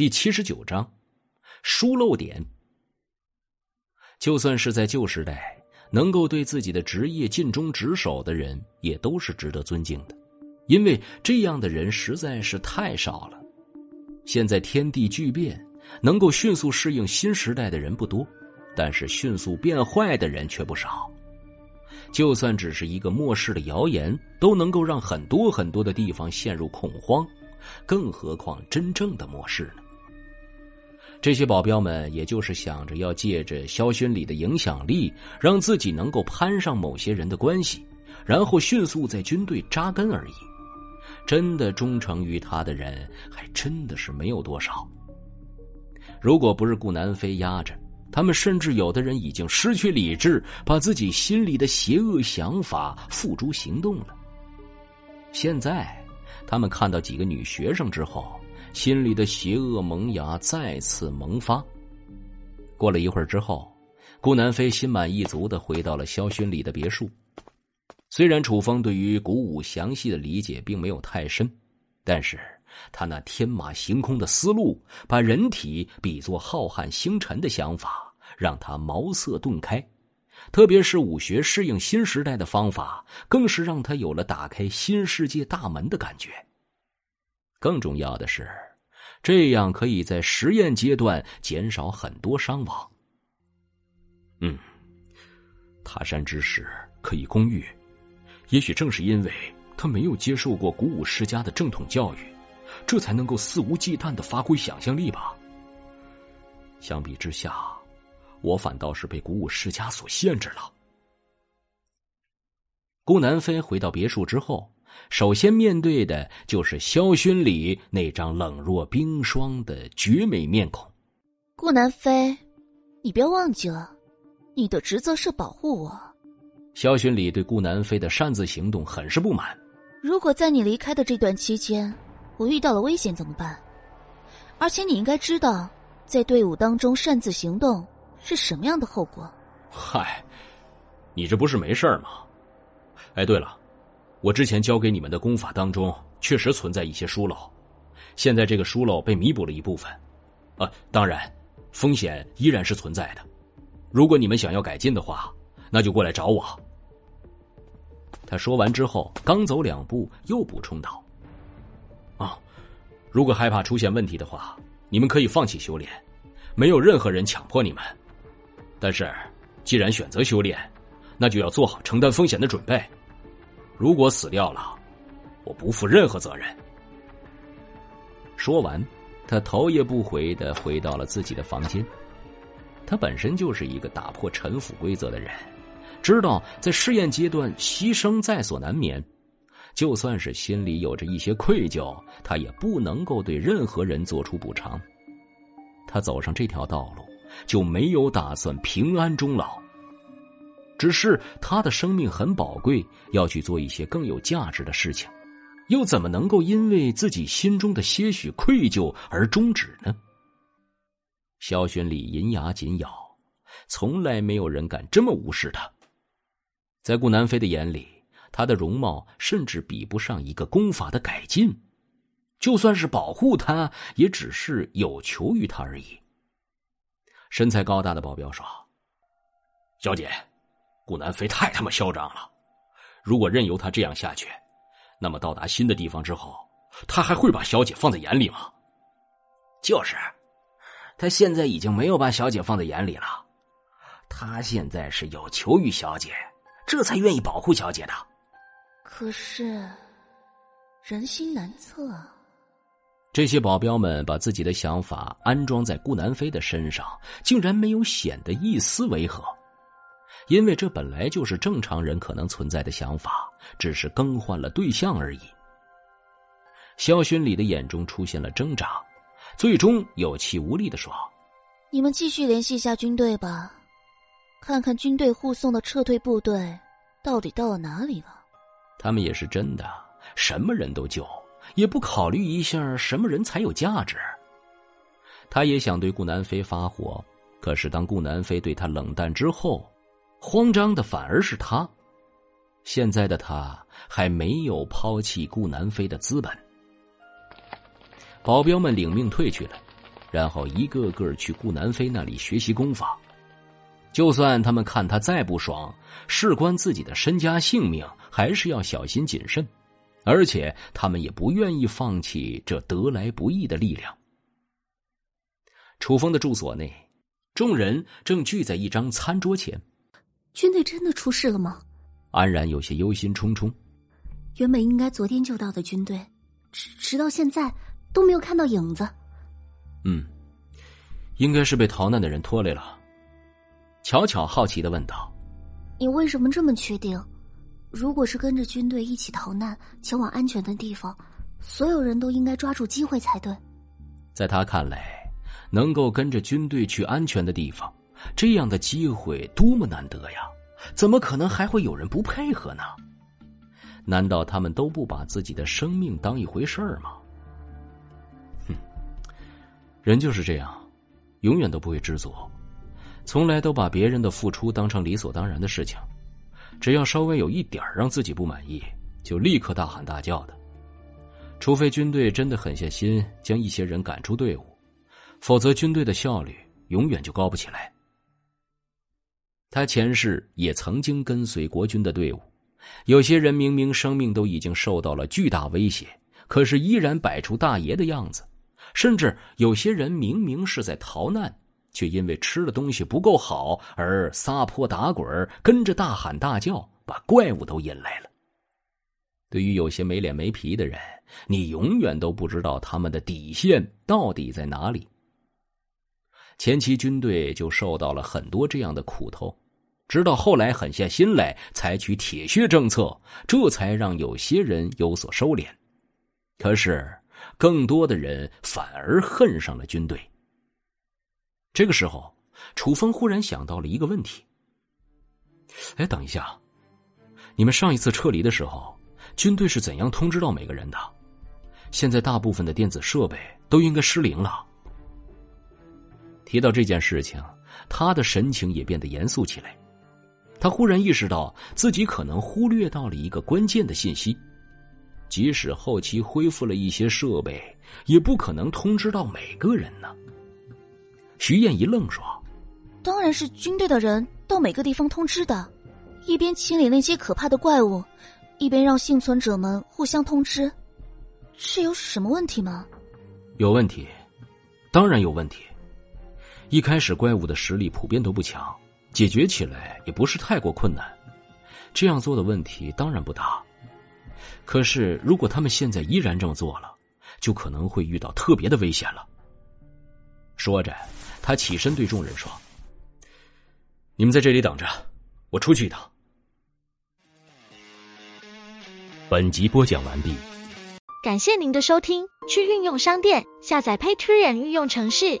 第七十九章，疏漏点。就算是在旧时代，能够对自己的职业尽忠职守的人，也都是值得尊敬的，因为这样的人实在是太少了。现在天地巨变，能够迅速适应新时代的人不多，但是迅速变坏的人却不少。就算只是一个末世的谣言，都能够让很多很多的地方陷入恐慌，更何况真正的末世呢？这些保镖们也就是想着要借着萧勋礼的影响力，让自己能够攀上某些人的关系，然后迅速在军队扎根而已。真的忠诚于他的人，还真的是没有多少。如果不是顾南飞压着，他们甚至有的人已经失去理智，把自己心里的邪恶想法付诸行动了。现在，他们看到几个女学生之后。心里的邪恶萌芽再次萌发。过了一会儿之后，顾南飞心满意足的回到了萧勋礼的别墅。虽然楚风对于古武详细的理解并没有太深，但是他那天马行空的思路，把人体比作浩瀚星辰的想法，让他茅塞顿开。特别是武学适应新时代的方法，更是让他有了打开新世界大门的感觉。更重要的是，这样可以在实验阶段减少很多伤亡。嗯，他山之石可以攻玉，也许正是因为他没有接受过古武世家的正统教育，这才能够肆无忌惮的发挥想象力吧。相比之下，我反倒是被古武世家所限制了。顾南飞回到别墅之后。首先面对的就是萧勋礼那张冷若冰霜的绝美面孔。顾南飞，你不要忘记了，你的职责是保护我。萧勋礼对顾南飞的擅自行动很是不满。如果在你离开的这段期间，我遇到了危险怎么办？而且你应该知道，在队伍当中擅自行动是什么样的后果。嗨，你这不是没事吗？哎，对了。我之前教给你们的功法当中，确实存在一些疏漏，现在这个疏漏被弥补了一部分，啊，当然，风险依然是存在的。如果你们想要改进的话，那就过来找我。他说完之后，刚走两步，又补充道：“啊，如果害怕出现问题的话，你们可以放弃修炼，没有任何人强迫你们。但是，既然选择修炼，那就要做好承担风险的准备。”如果死掉了，我不负任何责任。说完，他头也不回的回到了自己的房间。他本身就是一个打破陈腐规则的人，知道在试验阶段牺牲在所难免。就算是心里有着一些愧疚，他也不能够对任何人做出补偿。他走上这条道路，就没有打算平安终老。只是他的生命很宝贵，要去做一些更有价值的事情，又怎么能够因为自己心中的些许愧疚而终止呢？萧玄礼银牙紧咬，从来没有人敢这么无视他。在顾南飞的眼里，他的容貌甚至比不上一个功法的改进，就算是保护他，也只是有求于他而已。身材高大的保镖说：“小姐。”顾南飞太他妈嚣张了！如果任由他这样下去，那么到达新的地方之后，他还会把小姐放在眼里吗？就是，他现在已经没有把小姐放在眼里了。他现在是有求于小姐，这才愿意保护小姐的。可是，人心难测。这些保镖们把自己的想法安装在顾南飞的身上，竟然没有显得一丝违和。因为这本来就是正常人可能存在的想法，只是更换了对象而已。萧勋礼的眼中出现了挣扎，最终有气无力的说：“你们继续联系一下军队吧，看看军队护送的撤退部队到底到了哪里了。”他们也是真的，什么人都救，也不考虑一下什么人才有价值。他也想对顾南飞发火，可是当顾南飞对他冷淡之后。慌张的反而是他，现在的他还没有抛弃顾南飞的资本。保镖们领命退去了，然后一个个去顾南飞那里学习功法。就算他们看他再不爽，事关自己的身家性命，还是要小心谨慎。而且他们也不愿意放弃这得来不易的力量。楚风的住所内，众人正聚在一张餐桌前。军队真的出事了吗？安然有些忧心忡忡。原本应该昨天就到的军队，直直到现在都没有看到影子。嗯，应该是被逃难的人拖累了。巧巧好奇的问道：“你为什么这么确定？如果是跟着军队一起逃难，前往安全的地方，所有人都应该抓住机会才对。”在他看来，能够跟着军队去安全的地方，这样的机会多么难得呀！怎么可能还会有人不配合呢？难道他们都不把自己的生命当一回事儿吗？哼，人就是这样，永远都不会知足。从来都把别人的付出当成理所当然的事情，只要稍微有一点让自己不满意，就立刻大喊大叫的。除非军队真的狠下心将一些人赶出队伍，否则军队的效率永远就高不起来。他前世也曾经跟随国军的队伍，有些人明明生命都已经受到了巨大威胁，可是依然摆出大爷的样子，甚至有些人明明是在逃难。却因为吃的东西不够好而撒泼打滚，跟着大喊大叫，把怪物都引来了。对于有些没脸没皮的人，你永远都不知道他们的底线到底在哪里。前期军队就受到了很多这样的苦头，直到后来狠下心来采取铁血政策，这才让有些人有所收敛。可是，更多的人反而恨上了军队。这个时候，楚风忽然想到了一个问题。哎，等一下，你们上一次撤离的时候，军队是怎样通知到每个人的？现在大部分的电子设备都应该失灵了。提到这件事情，他的神情也变得严肃起来。他忽然意识到自己可能忽略到了一个关键的信息：即使后期恢复了一些设备，也不可能通知到每个人呢。徐燕一愣说：“当然是军队的人到每个地方通知的，一边清理那些可怕的怪物，一边让幸存者们互相通知，这有什么问题吗？”“有问题，当然有问题。一开始怪物的实力普遍都不强，解决起来也不是太过困难。这样做的问题当然不大。可是如果他们现在依然这么做了，就可能会遇到特别的危险了。”说着。他起身对众人说：“你们在这里等着，我出去一趟。”本集播讲完毕，感谢您的收听。去运用商店下载 Patreon 运用城市，